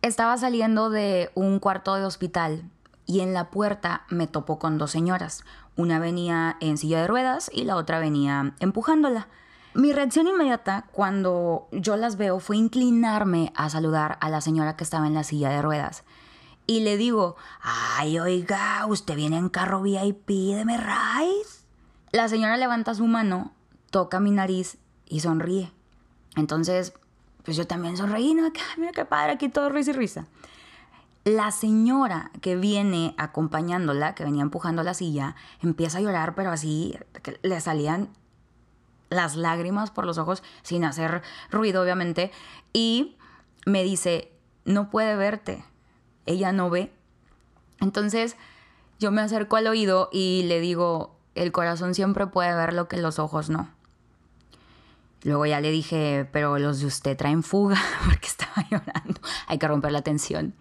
Estaba saliendo de un cuarto de hospital y en la puerta me topó con dos señoras. Una venía en silla de ruedas y la otra venía empujándola. Mi reacción inmediata cuando yo las veo fue inclinarme a saludar a la señora que estaba en la silla de ruedas. Y le digo, ay, oiga, usted viene en carro VIP, deme raíz. La señora levanta su mano, toca mi nariz y sonríe. Entonces, pues yo también sonreí, ¿no? Qué padre, aquí todo risa y risa. La señora que viene acompañándola, que venía empujando la silla, empieza a llorar, pero así que le salían las lágrimas por los ojos, sin hacer ruido, obviamente, y me dice, no puede verte, ella no ve. Entonces yo me acerco al oído y le digo, el corazón siempre puede ver lo que los ojos no. Luego ya le dije, pero los de usted traen fuga porque estaba llorando. Hay que romper la tensión.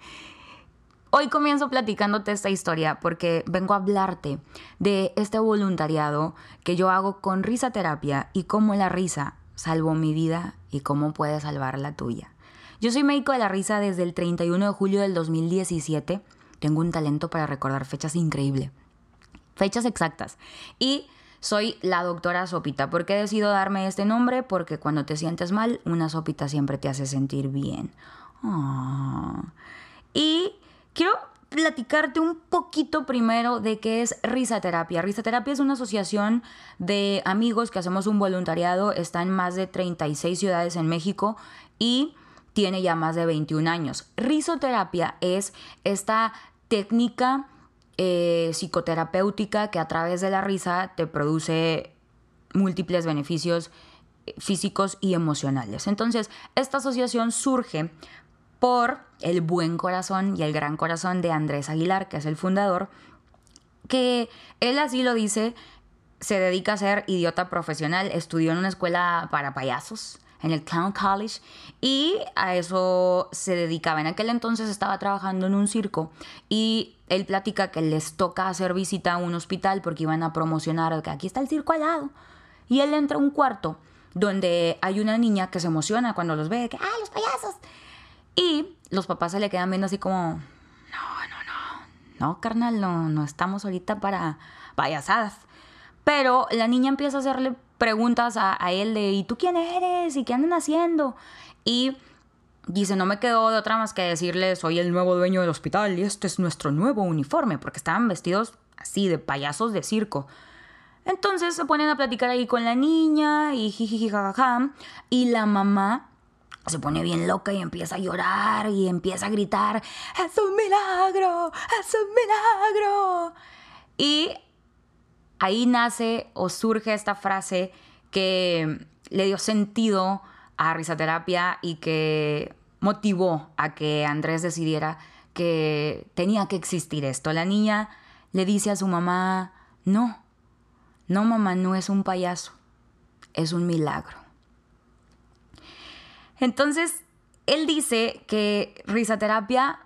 Hoy comienzo platicándote esta historia porque vengo a hablarte de este voluntariado que yo hago con risa terapia y cómo la risa salvó mi vida y cómo puede salvar la tuya. Yo soy médico de la risa desde el 31 de julio del 2017. Tengo un talento para recordar fechas increíble. Fechas exactas. Y soy la doctora Sopita. ¿Por qué decido darme este nombre? Porque cuando te sientes mal, una sopita siempre te hace sentir bien. Ah. Y quiero platicarte un poquito primero de qué es Risaterapia. Risaterapia es una asociación de amigos que hacemos un voluntariado. Está en más de 36 ciudades en México y tiene ya más de 21 años. Risoterapia es esta técnica eh, psicoterapéutica que a través de la risa te produce múltiples beneficios eh, físicos y emocionales. Entonces, esta asociación surge por el buen corazón y el gran corazón de Andrés Aguilar, que es el fundador, que él así lo dice, se dedica a ser idiota profesional, estudió en una escuela para payasos, en el Clown College y a eso se dedicaba. En aquel entonces estaba trabajando en un circo y él platica que les toca hacer visita a un hospital porque iban a promocionar que aquí está el circo al lado. Y él entra a un cuarto donde hay una niña que se emociona cuando los ve, que ¡ah, los payasos! Y los papás se le quedan viendo así como, no, no, no, no, carnal, no, no estamos ahorita para payasadas. Pero la niña empieza a hacerle preguntas a, él de, ¿y tú quién eres? ¿Y qué andan haciendo? Y dice, no me quedó de otra más que decirle, soy el nuevo dueño del hospital y este es nuestro nuevo uniforme, porque estaban vestidos así de payasos de circo. Entonces se ponen a platicar ahí con la niña y jiji jajaja. Y la mamá se pone bien loca y empieza a llorar y empieza a gritar, es un milagro, es un milagro. Y ahí nace o surge esta frase que le dio sentido a risoterapia y que motivó a que Andrés decidiera que tenía que existir esto. La niña le dice a su mamá, no, no mamá, no es un payaso, es un milagro. Entonces, él dice que risoterapia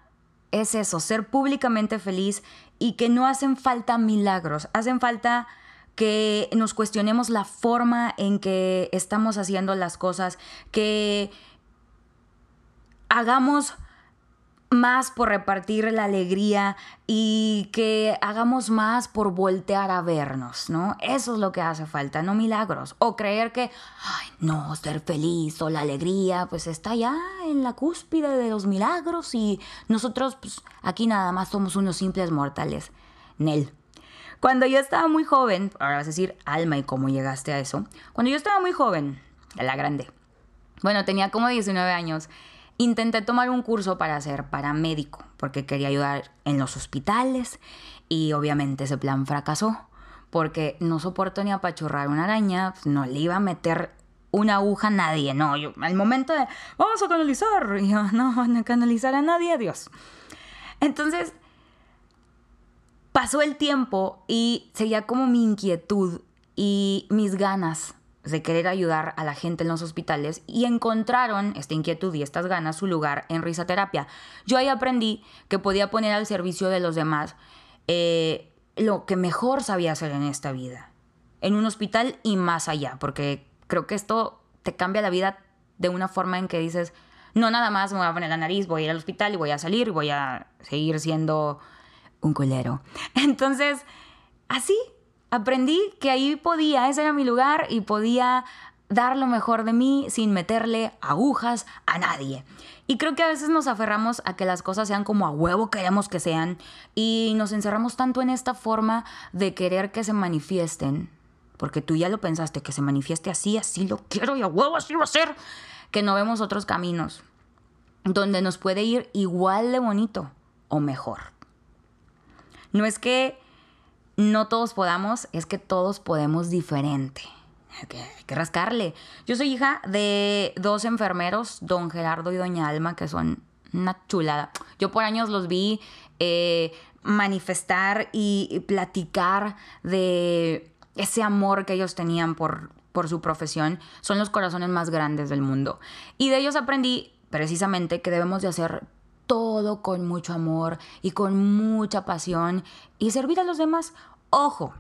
es eso, ser públicamente feliz y que no hacen falta milagros, hacen falta que nos cuestionemos la forma en que estamos haciendo las cosas, que hagamos más por repartir la alegría y que hagamos más por voltear a vernos, ¿no? Eso es lo que hace falta, no milagros. O creer que, ay, no, ser feliz o la alegría, pues está ya en la cúspide de los milagros y nosotros, pues aquí nada más somos unos simples mortales. Nel. Cuando yo estaba muy joven, ahora vas a decir, alma, ¿y cómo llegaste a eso? Cuando yo estaba muy joven, la grande, bueno, tenía como 19 años Intenté tomar un curso para ser paramédico, porque quería ayudar en los hospitales y obviamente ese plan fracasó, porque no soporto ni apachurrar una araña, pues, no le iba a meter una aguja a nadie, no, yo al momento de, vamos a canalizar, y yo, no van a canalizar a nadie, adiós. Entonces, pasó el tiempo y seguía como mi inquietud y mis ganas de querer ayudar a la gente en los hospitales y encontraron esta inquietud y estas ganas su lugar en risoterapia. Yo ahí aprendí que podía poner al servicio de los demás eh, lo que mejor sabía hacer en esta vida, en un hospital y más allá, porque creo que esto te cambia la vida de una forma en que dices, No nada más me voy a poner la nariz, voy a ir al hospital y voy a salir y voy a seguir siendo un culero. Entonces, así aprendí que ahí podía, ese era mi lugar y podía dar lo mejor de mí sin meterle agujas a nadie. Y creo que a veces nos aferramos a que las cosas sean como a huevo queremos que sean y nos encerramos tanto en esta forma de querer que se manifiesten, porque tú ya lo pensaste, que se manifieste así, así lo quiero y a huevo así va a ser, que no vemos otros caminos donde nos puede ir igual de bonito o mejor. No es que no todos podamos, es que todos podemos diferente hay que, rascarle. Yo soy hija de dos enfermeros, don Gerardo y doña Alma, que son una chulada. Yo por años los vi eh, manifestar y, platicar de ese amor que ellos tenían por, por su profesión. Son los corazones más grandes del mundo. Y de ellos aprendí precisamente que debemos de hacer todo con mucho amor y con mucha pasión y servir a los demás. Ojo,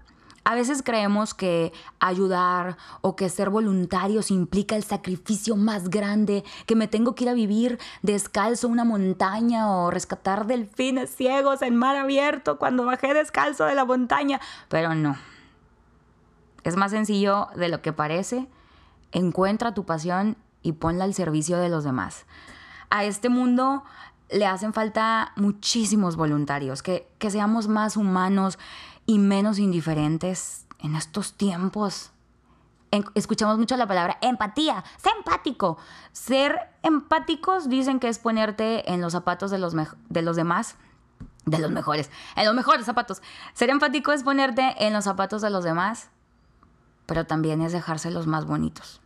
a veces creemos que ayudar o que ser voluntarios implica el sacrificio más grande, que me tengo que ir a vivir descalzo una montaña o rescatar delfines ciegos en mar abierto cuando bajé descalzo de la montaña. Pero no. Es más sencillo de lo que parece. Encuentra tu pasión y ponla al servicio de los demás. A este mundo le hacen falta muchísimos voluntarios, que, que seamos más humanos, y menos indiferentes en estos tiempos. escuchamos mucho la palabra empatía, sé empático. Ser empáticos dicen que es ponerte en los zapatos de los, de los demás, de los mejores, en los mejores zapatos. Ser empático es ponerte en los zapatos de los demás, pero también es dejarse los más bonitos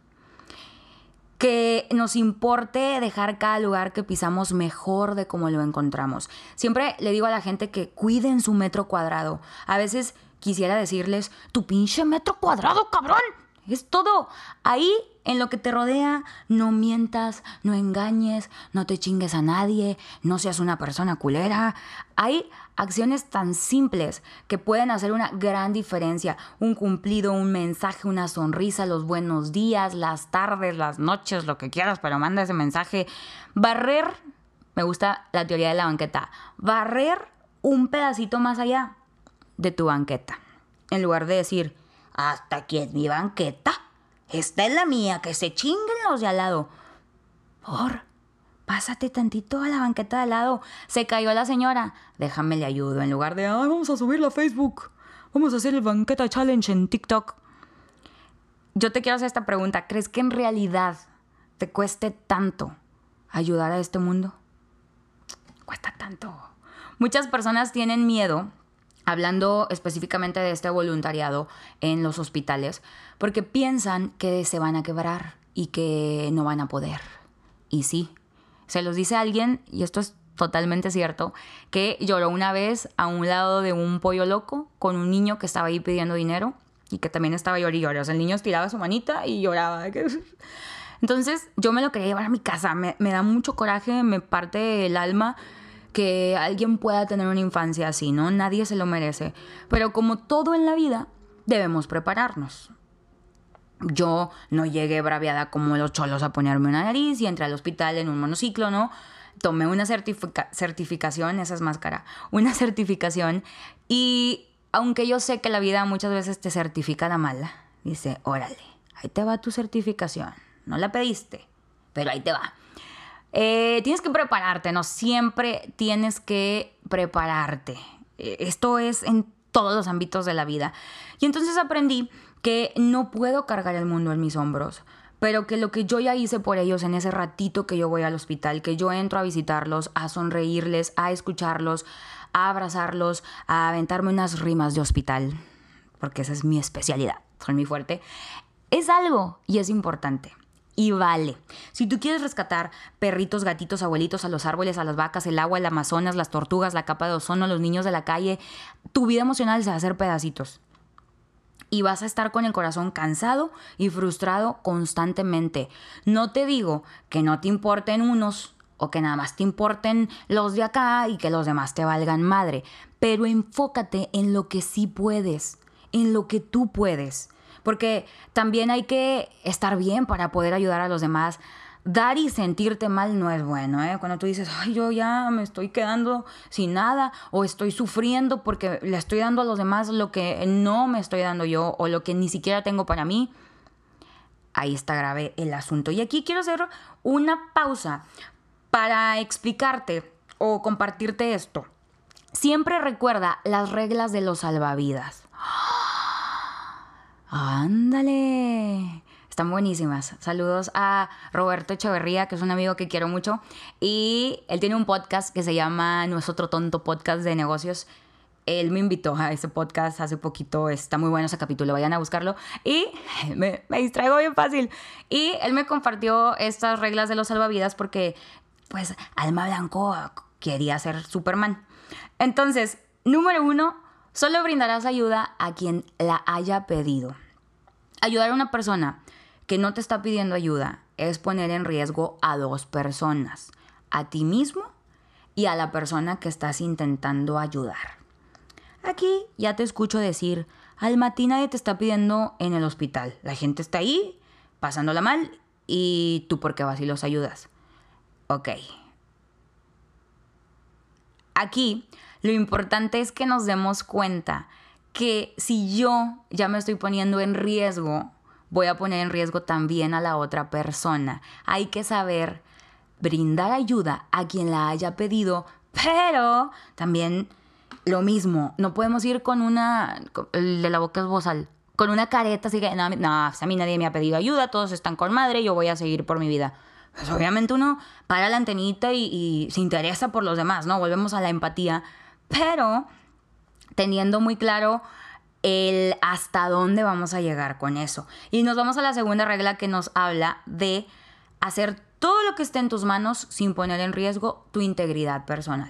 que nos importe dejar cada lugar que pisamos mejor de como lo encontramos. Siempre le digo a la gente que cuiden su metro cuadrado. A veces quisiera decirles, tu pinche metro cuadrado, cabrón. Es todo. Ahí, en lo que te rodea, no mientas, no engañes, no te chingues a nadie, no seas una persona culera. Hay acciones tan simples que pueden hacer una gran diferencia. Un cumplido, un mensaje, una sonrisa, los buenos días, las tardes, las noches, lo que quieras, pero manda ese mensaje. Barrer, me gusta la teoría de la banqueta, barrer un pedacito más allá de tu banqueta. En lugar de decir, hasta aquí es mi banqueta. Esta es la mía, que se chinguen los de al lado. Por, pásate tantito a la banqueta de al lado. Se cayó la señora. Déjame le ayudo. En lugar de, ay, vamos a subirlo a Facebook. Vamos a hacer el banqueta challenge en TikTok. Yo te quiero hacer esta pregunta. ¿Crees que en realidad te cueste tanto ayudar a este mundo? Cuesta tanto. Muchas personas tienen miedo hablando específicamente de este voluntariado en los hospitales, porque piensan que se van a quebrar y que no van a poder. Y sí, se los dice alguien, y esto es totalmente cierto, que lloró una vez a un lado de un pollo loco con un niño que estaba ahí pidiendo dinero y que también estaba llorando. O sea, el niño estiraba su manita y lloraba. Entonces yo me lo quería llevar a mi casa. Me, me da mucho coraje, me parte el alma que alguien pueda tener una infancia así, ¿no? Nadie se lo merece. Pero como todo en la vida, debemos prepararnos. Yo no llegué braviada como los cholos a ponerme una nariz y entré al hospital en un monociclo, ¿no? Tomé una certificación, esa es más cara, una certificación y aunque yo sé que la vida muchas veces te certifica la mala, dice, órale, ahí te va tu certificación, no la pediste, pero ahí te va. Eh, tienes que prepararte, ¿no? Siempre tienes que prepararte. Eh, esto es en todos los ámbitos de la vida. Y entonces aprendí que no puedo cargar el mundo en mis hombros, pero que lo que yo ya hice por ellos en ese ratito que yo voy al hospital, que yo entro a visitarlos, a sonreírles, a escucharlos, a abrazarlos, a aventarme unas rimas de hospital, porque esa es mi especialidad, son muy fuerte, es algo y es importante y vale. Si tú quieres rescatar perritos, gatitos, abuelitos, a los árboles, a las vacas, el agua, el Amazonas, las tortugas, la capa de ozono, los niños de la calle, tu vida emocional se va a hacer pedacitos. Y vas a estar con el corazón cansado y frustrado constantemente. No te digo que no te importen unos o que nada más te importen los de acá y que los demás te valgan madre, pero enfócate en lo que sí puedes, en lo que tú puedes porque también hay que estar bien para poder ayudar a los demás. Dar y sentirte mal no es bueno, ¿eh? Cuando tú dices, ay, yo ya me estoy quedando sin nada o estoy sufriendo porque le estoy dando a los demás lo que no me estoy dando yo o lo que ni siquiera tengo para mí, ahí está grave el asunto. Y aquí quiero hacer una pausa para explicarte o compartirte esto. Siempre recuerda las reglas de los salvavidas. Ándale. Están buenísimas. Saludos a Roberto Echeverría, que es un amigo que quiero mucho. Y él tiene un podcast que se llama Nuestro Tonto Podcast de Negocios. Él me invitó a ese podcast hace poquito. Está muy bueno ese capítulo. Vayan a buscarlo. Y me, me distraigo bien fácil. Y él me compartió estas reglas de los salvavidas porque, pues, Alma Blanco quería ser Superman. Entonces, número uno, solo brindarás ayuda a quien la haya pedido. Ayudar a una persona que no te está pidiendo ayuda es poner en riesgo a dos personas, a ti mismo y a la persona que estás intentando ayudar. Aquí ya te escucho decir, al matín te está pidiendo en el hospital. La gente está ahí, pasándola mal, y tú por qué vas y los ayudas. Ok. Aquí lo importante es que nos demos cuenta que si yo ya me estoy poniendo en riesgo, voy a poner en riesgo también a la otra persona. Hay que saber brindar ayuda a quien la haya pedido, pero también lo mismo, no podemos ir con una, el de la boca es bozal, con una careta así que, no, no, a mí nadie me ha pedido ayuda, todos están con madre, yo voy a seguir por mi vida. Pues obviamente uno para la antenita y, y se interesa por los demás, ¿no? Volvemos a la empatía, pero teniendo muy claro el hasta dónde vamos a llegar con eso. Y nos vamos a la segunda regla que nos habla de hacer todo lo que esté en tus manos sin poner en riesgo tu integridad personal.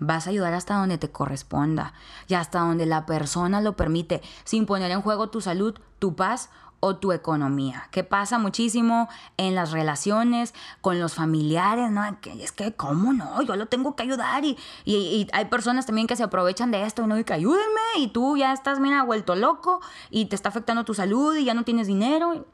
Vas a ayudar hasta donde te corresponda y hasta donde la persona lo permite, sin poner en juego tu salud, tu paz o tu economía, que pasa muchísimo en las relaciones con los familiares, ¿no? Es que, ¿cómo no? Yo lo tengo que ayudar y, y, hay personas también que se aprovechan de esto, ¿no? Y que ayúdenme y tú ya estás, mira, vuelto loco y te está afectando tu salud y ya no tienes dinero.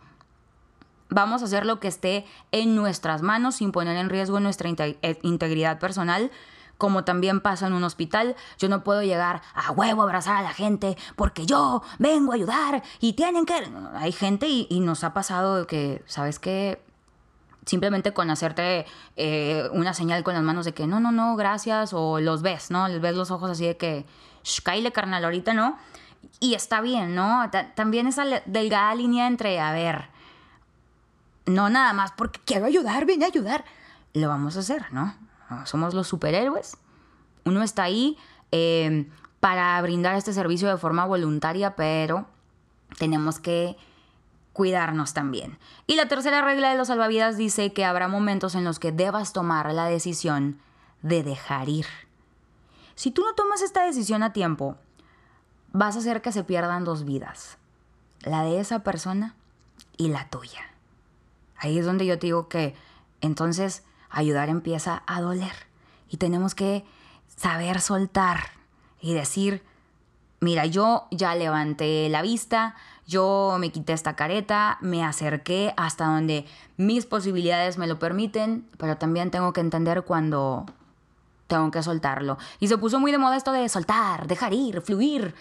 Vamos a hacer lo que esté en nuestras manos sin poner en riesgo nuestra eh, integridad personal como también pasa en un hospital, yo no puedo llegar a huevo a abrazar a la gente porque yo vengo a ayudar y tienen que... Hay gente y, nos ha pasado que, ¿sabes qué? Simplemente con hacerte eh, una señal con las manos de que no, no, no, gracias, o los ves, ¿no? Les ves los ojos así de que, Shh, carnal, ahorita no. Y está bien, ¿no? también esa delgada línea entre, a ver, no nada más porque quiero ayudar, ven a ayudar. Lo vamos a hacer, ¿no? Somos los superhéroes. Uno está ahí eh, para brindar este servicio de forma voluntaria, pero tenemos que cuidarnos también. Y la tercera regla de los salvavidas dice que habrá momentos en los que debas tomar la decisión de dejar ir. Si tú no tomas esta decisión a tiempo, vas a hacer que se pierdan dos vidas, la de esa persona y la tuya. Ahí es donde yo te digo que entonces ayudar empieza a doler. Y tenemos que saber soltar y decir, mira, yo ya levanté la vista, yo me quité esta careta, me acerqué hasta donde mis posibilidades me lo permiten, pero también tengo que entender cuando tengo que soltarlo. Y se puso muy de moda esto de soltar, dejar ir, fluir,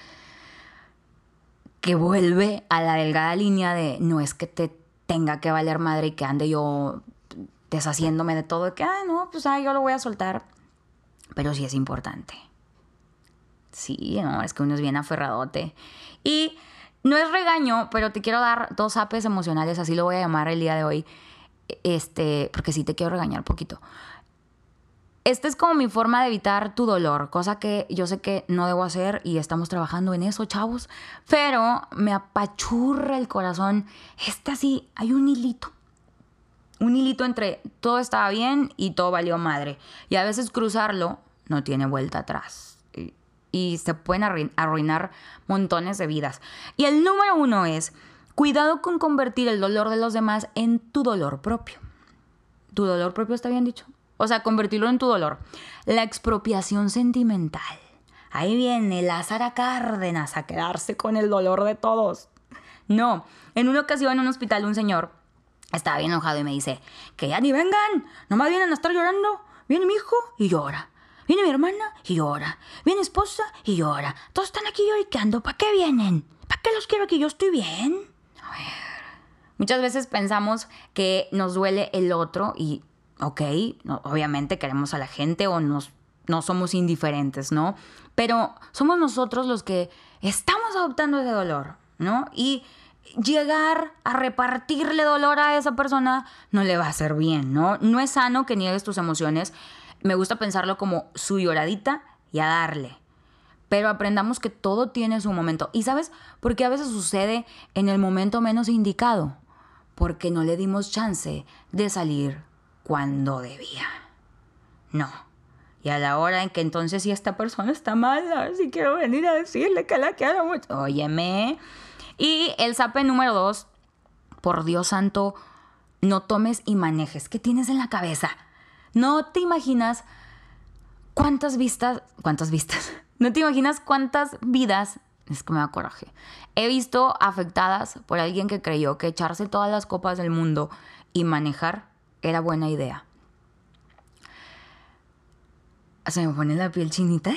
que vuelve a la delgada línea de no es que te tenga que valer madre y que ande yo deshaciéndome de todo, que, ah, no, pues ah, yo lo voy a soltar. Pero sí es importante. Sí, no, es que uno es bien aferradote. Y no es regaño, pero te quiero dar dos apes emocionales, así lo voy a llamar el día de hoy. Este, porque sí te quiero regañar un poquito. Esta es como mi forma de evitar tu dolor, cosa que yo sé que no debo hacer y estamos trabajando en eso, chavos, pero me apachurra el corazón. Esta sí, hay un hilito un hilito entre todo estaba bien y todo valió madre. Y a veces cruzarlo no tiene vuelta atrás. Y, se pueden arruinar montones de vidas. Y el número uno es, cuidado con convertir el dolor de los demás en tu dolor propio. ¿Tu dolor propio está bien dicho? O sea, convertirlo en tu dolor. La expropiación sentimental. Ahí viene Lázara Cárdenas a quedarse con el dolor de todos. No, en una ocasión en un hospital un señor estaba bien enojado y me dice, que ya ni vengan, nomás vienen a estar llorando. Viene mi hijo y llora. Viene mi hermana y llora. Viene esposa y llora. Todos están aquí llorando. ¿Para qué vienen? ¿Para qué los quiero aquí? Yo estoy bien. A ver. Muchas veces pensamos que nos duele el otro y, ok, obviamente queremos a la gente o nos, no somos indiferentes, ¿no? Pero somos nosotros los que estamos adoptando ese dolor, ¿no? Y llegar a repartirle dolor a esa persona no le va a hacer bien, ¿no? No es sano que niegues tus emociones. Me gusta pensarlo como su lloradita y a darle. Pero aprendamos que todo tiene su momento. ¿Y sabes por qué a veces sucede en el momento menos indicado? Porque no le dimos chance de salir cuando debía. No. Y a la hora en que entonces si esta persona está mala, si quiero venir a decirle que la quiero mucho. Óyeme, y el sape número dos, por Dios santo, no tomes y manejes. ¿Qué tienes en la cabeza? No te imaginas cuántas vistas, cuántas vistas, no te imaginas cuántas vidas, es que me da coraje, he visto afectadas por alguien que creyó que echarse todas las copas del mundo y manejar era buena idea. Se me pone la piel chinita.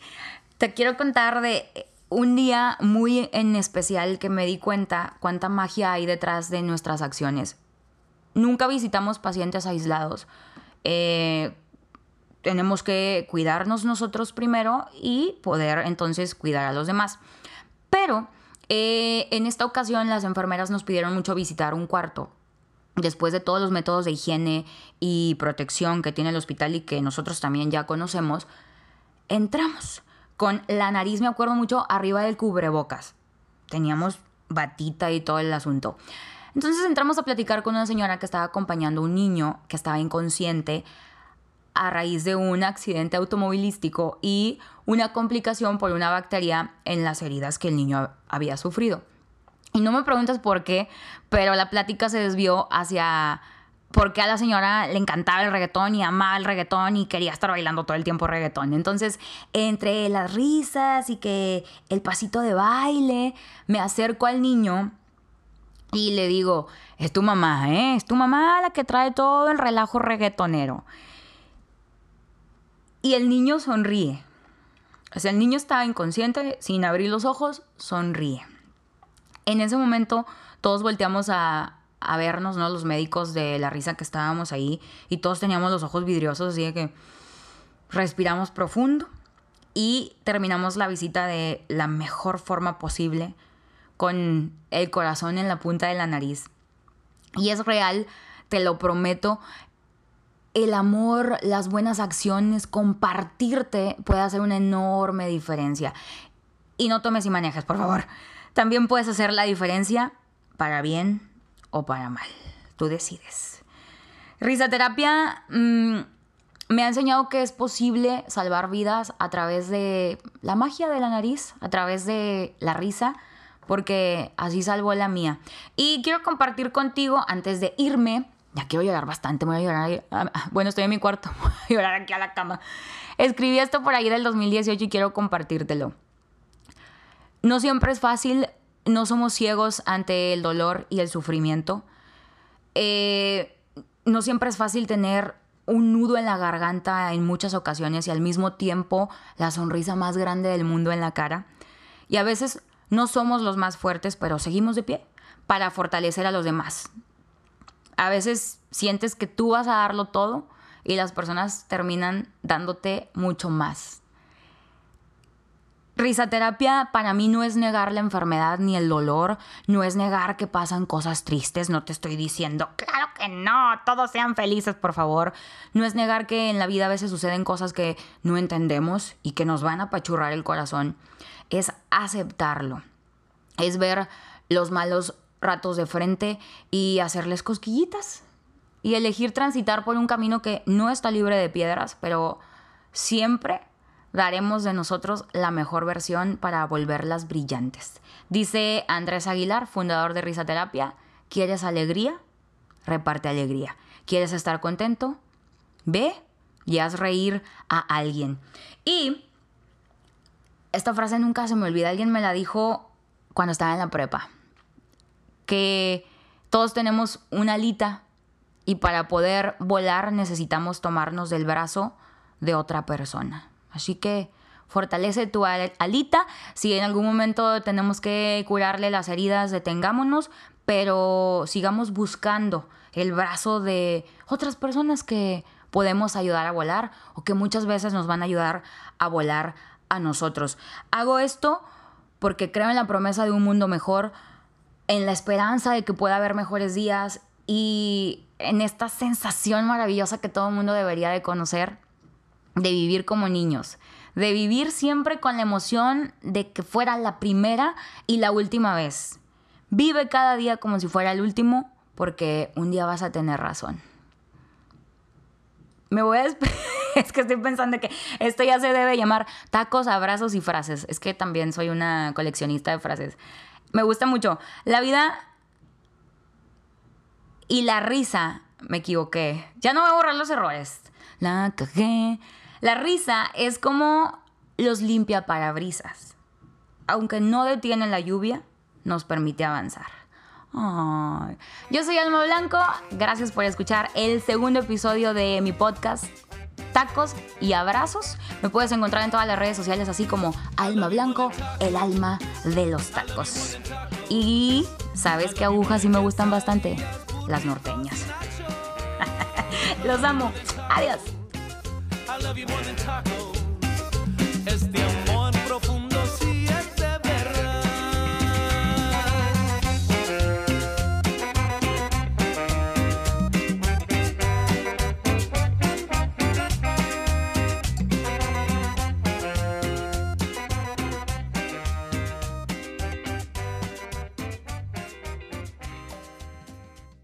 Te quiero contar de un día muy en especial que me di cuenta cuánta magia hay detrás de nuestras acciones. Nunca visitamos pacientes aislados. Eh, tenemos que cuidarnos nosotros primero y poder entonces cuidar a los demás. Pero eh, en esta ocasión las enfermeras nos pidieron mucho visitar un cuarto. Después de todos los métodos de higiene y protección que tiene el hospital y que nosotros también ya conocemos, entramos con la nariz, me acuerdo mucho, arriba del cubrebocas. Teníamos batita y todo el asunto. Entonces entramos a platicar con una señora que estaba acompañando a un niño que estaba inconsciente a raíz de un accidente automovilístico y una complicación por una bacteria en las heridas que el niño había sufrido. Y no me preguntas por qué, pero la plática se desvió hacia porque a la señora le encantaba el reggaetón y amaba el reggaetón y quería estar bailando todo el tiempo reggaetón. Entonces, entre las risas y que el pasito de baile, me acerco al niño y le digo, es tu mamá, ¿eh? Es tu mamá la que trae todo el relajo reggaetonero. Y el niño sonríe. O sea, el niño estaba inconsciente, sin abrir los ojos, sonríe. En ese momento todos volteamos a, vernos, ¿no? Los médicos de la risa que estábamos ahí y todos teníamos los ojos vidriosos, así que respiramos profundo y terminamos la visita de la mejor forma posible, con el corazón en la punta de la nariz. Y es real, te lo prometo, el amor, las buenas acciones, compartirte puede hacer una enorme diferencia. Y no tomes y manejes, por favor. También puedes hacer la diferencia para bien o para mal. Tú decides. Risaterapia mm, me ha enseñado que es posible salvar vidas a través de la magia de la nariz, a través de la risa, porque así salvó la mía. Y quiero compartir contigo antes de irme. Ya quiero llorar bastante, voy a llorar. Ah, ah, bueno, estoy en mi cuarto, voy a llorar aquí a la cama. Escribí esto por ahí del 2018 y quiero compartírtelo. No siempre es fácil no somos ciegos ante el dolor y el sufrimiento. Eh, no siempre es fácil tener un nudo en la garganta en muchas ocasiones y al mismo tiempo la sonrisa más grande del mundo en la cara. Y a veces no somos los más fuertes, pero seguimos de pie para fortalecer a los demás. A veces sientes que tú vas a darlo todo y las personas terminan dándote mucho más. Risaterapia para mí no es negar la enfermedad ni el dolor, no es negar que pasan cosas tristes, no te estoy diciendo, claro que no, todos sean felices, por favor. No es negar que en la vida a veces suceden cosas que no entendemos y que nos van a apachurrar el corazón. Es aceptarlo, es ver los malos ratos de frente y hacerles cosquillitas y elegir transitar por un camino que no está libre de piedras, pero siempre daremos de nosotros la mejor versión para volverlas brillantes. Dice Andrés Aguilar, fundador de Risaterapia, ¿quieres alegría? Reparte alegría. ¿Quieres estar contento? Ve y haz reír a alguien. Y esta frase nunca se me olvida, alguien me la dijo cuando estaba en la prepa, que Todos tenemos una alita y para poder volar necesitamos tomarnos del brazo de otra persona. Así que fortalece tu alita. Si en algún momento tenemos que curarle las heridas, detengámonos, pero sigamos buscando el brazo de otras personas que podemos ayudar a volar o que muchas veces nos van a ayudar a volar a nosotros. Hago esto porque creo en la promesa de un mundo mejor, en la esperanza de que pueda haber mejores días y en esta sensación maravillosa que todo el mundo debería de conocer de vivir como niños, de vivir siempre con la emoción de que fuera la primera y la última vez. Vive cada día como si fuera el último porque un día vas a tener razón. Me voy a es que estoy pensando que esto ya se debe llamar tacos, abrazos y frases. Es que también soy una coleccionista de frases. Me gusta mucho. La vida y la risa, me equivoqué. Ya no voy a borrar los errores. La cagé. La risa es como los limpia parabrisas. Aunque no detienen la lluvia, nos permite avanzar. Yo soy Alma Blanco, gracias por escuchar el segundo episodio de mi podcast Tacos y Abrazos. Me puedes encontrar en todas las redes sociales así como Alma Blanco, el alma de los tacos. Y sabes que agujas sí me gustan bastante, las norteñas. los amo. Adiós. I love you more than tacos. It's the